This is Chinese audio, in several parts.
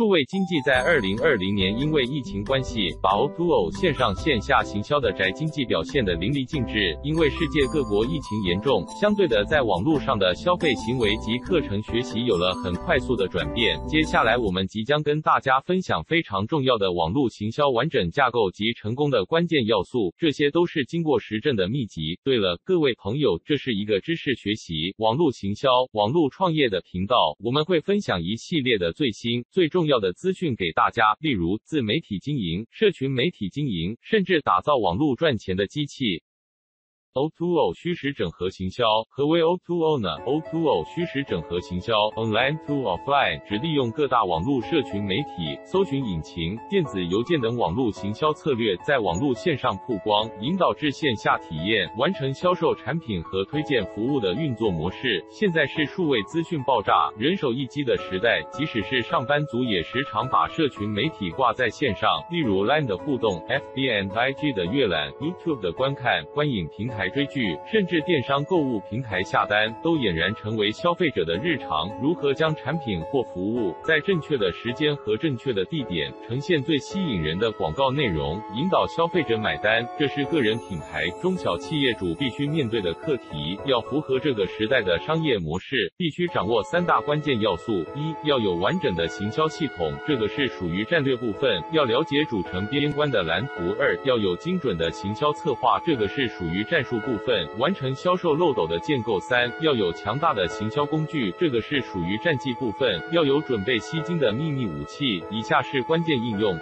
数位经济在二零二零年因为疫情关系，把 O2O 线上线下行销的宅经济表现得淋漓尽致。因为世界各国疫情严重，相对的，在网络上的消费行为及课程学习有了很快速的转变。接下来，我们即将跟大家分享非常重要的网络行销完整架构及成功的关键要素，这些都是经过实证的秘籍。对了，各位朋友，这是一个知识学习、网络行销、网络创业的频道，我们会分享一系列的最新、最重要要的资讯给大家，例如自媒体经营、社群媒体经营，甚至打造网络赚钱的机器。O2O 虚实整合行销，何为 O2O 呢？O2O 虚实整合行销 （Online to Offline） 指利用各大网络社群媒体、搜寻引擎、电子邮件等网络行销策略，在网络线上曝光，引导至线下体验，完成销售产品和推荐服务的运作模式。现在是数位资讯爆炸、人手一机的时代，即使是上班族也时常把社群媒体挂在线上，例如 Line 的互动、FB and IG 的阅览、YouTube 的观看、观影平台。台追剧，甚至电商购物平台下单，都俨然成为消费者的日常。如何将产品或服务在正确的时间和正确的地点呈现最吸引人的广告内容，引导消费者买单，这是个人品牌、中小企业主必须面对的课题。要符合这个时代的商业模式，必须掌握三大关键要素：一要有完整的行销系统，这个是属于战略部分，要了解主城边关的蓝图；二要有精准的行销策划，这个是属于战术。部分完成销售漏斗的建构。三要有强大的行销工具，这个是属于战绩部分。要有准备吸金的秘密武器。以下是关键应用。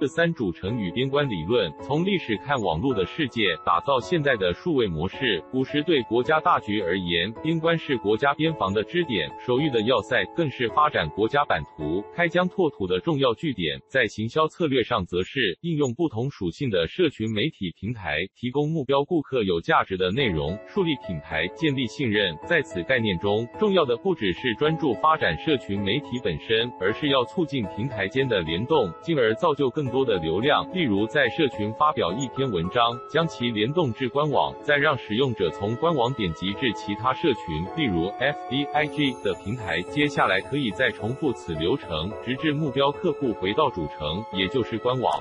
这三主城与边关理论，从历史看网络的世界，打造现在的数位模式。古时对国家大局而言，边关是国家边防的支点，守御的要塞，更是发展国家版图、开疆拓土的重要据点。在行销策略上，则是应用不同属性的社群媒体平台，提供目标顾客有价值的内容，树立品牌，建立信任。在此概念中，重要的不只是专注发展社群媒体本身，而是要促进平台间的联动，进而造就更。多的流量，例如在社群发表一篇文章，将其联动至官网，再让使用者从官网点击至其他社群，例如 FB、IG 的平台。接下来可以再重复此流程，直至目标客户回到主城，也就是官网。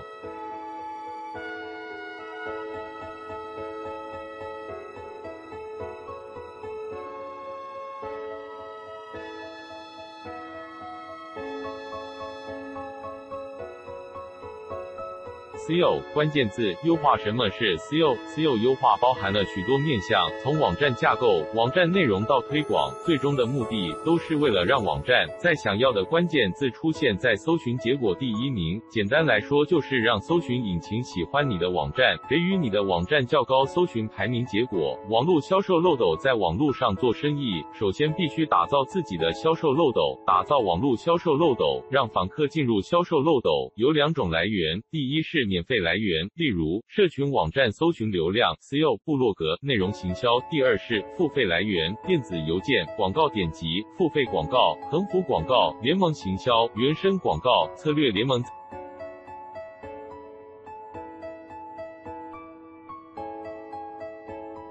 SEO 关键字优化。什么是 SEO？SEO 优化包含了许多面向，从网站架构、网站内容到推广，最终的目的都是为了让网站在想要的关键字出现在搜寻结果第一名。简单来说，就是让搜寻引擎喜欢你的网站，给予你的网站较高搜寻排名结果。网络销售漏斗在网络上做生意，首先必须打造自己的销售漏斗，打造网络销售漏斗，让访客进入销售漏斗，有两种来源，第一是免。费来源，例如社群网站搜寻流量、SEO、部落格内容行销；第二是付费来源，电子邮件、广告点击、付费广告、横幅广告、联盟行销、原生广告、策略联盟。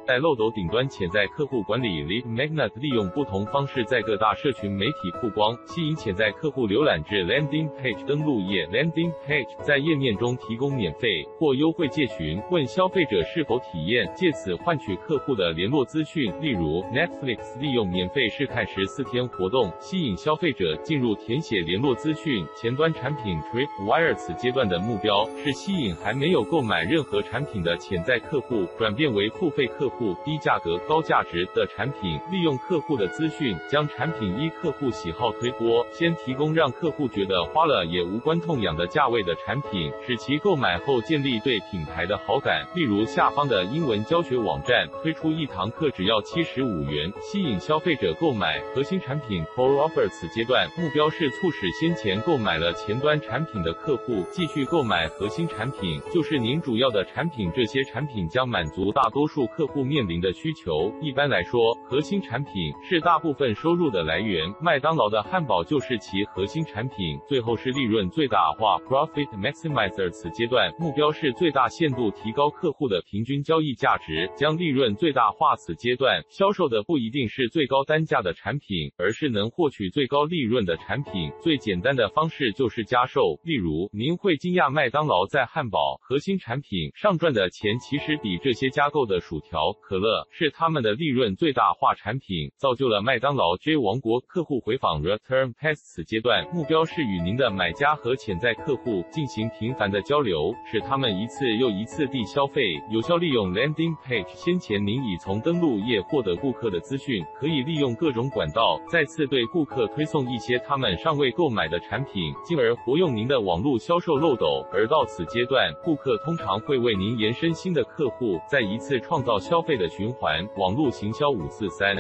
在漏斗顶端潜在客户管理 Lead Magnet 利用不同方式在各大社群媒体曝光，吸引潜在客户浏览至 Landing Page 登录页。Landing Page 在页面中提供免费或优惠借询，问消费者是否体验，借此换取客户的联络资讯。例如 Netflix 利用免费试看十四天活动，吸引消费者进入填写联络资讯。前端产品 Tripwire 此阶段的目标是吸引还没有购买任何产品的潜在客户，转变为付费客户。低价格高价值的产品，利用客户的资讯，将产品依客户喜好推播，先提供让客户觉得花了也无关痛痒的价位的产品，使其购买后建立对品牌的好感。例如下方的英文教学网站推出一堂课只要七十五元，吸引消费者购买核心产品 Core Offer。此阶段目标是促使先前购买了前端产品的客户继续购买核心产品，就是您主要的产品。这些产品将满足大多数客户。面临的需求。一般来说，核心产品是大部分收入的来源，麦当劳的汉堡就是其核心产品。最后是利润最大化 （Profit Maximizer），此阶段目标是最大限度提高客户的平均交易价值，将利润最大化。此阶段销售的不一定是最高单价的产品，而是能获取最高利润的产品。最简单的方式就是加售。例如，您会惊讶麦当劳在汉堡核心产品上赚的钱，其实比这些加购的薯条、可乐是他们的利润最大化产品，造就了麦当劳 J 王国。客户回访 Return Path 此阶段目标是与您的买家和潜在客户进行频繁的交流，使他们一次又一次地消费。有效利用 Landing Page，先前您已从登录页获得顾客的资讯，可以利用各种管道再次对顾客推送一些他们尚未购买的产品，进而活用您的网络销售漏斗。而到此阶段，顾客通常会为您延伸新的客户，再一次创造消消费的循环。网络行销五四三。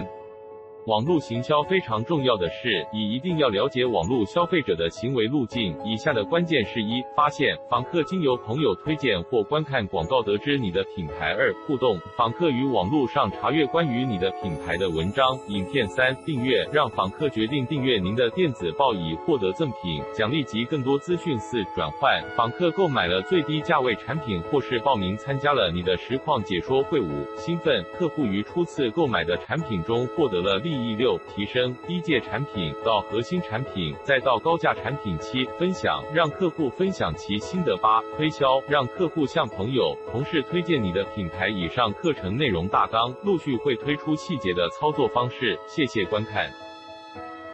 网络行销非常重要的是，你一定要了解网络消费者的行为路径。以下的关键是：一、发现访客经由朋友推荐或观看广告得知你的品牌；二、互动，访客于网络上查阅关于你的品牌的文章、影片；三、订阅，让访客决定订阅您的电子报以获得赠品、奖励及更多资讯；四、转换，访客购买了最低价位产品或是报名参加了你的实况解说会；五、兴奋，客户于初次购买的产品中获得了利。一六提升低阶产品到核心产品，再到高价产品。七分享让客户分享其心得。八推销让客户向朋友、同事推荐你的品牌。以上课程内容大纲陆续会推出细节的操作方式。谢谢观看。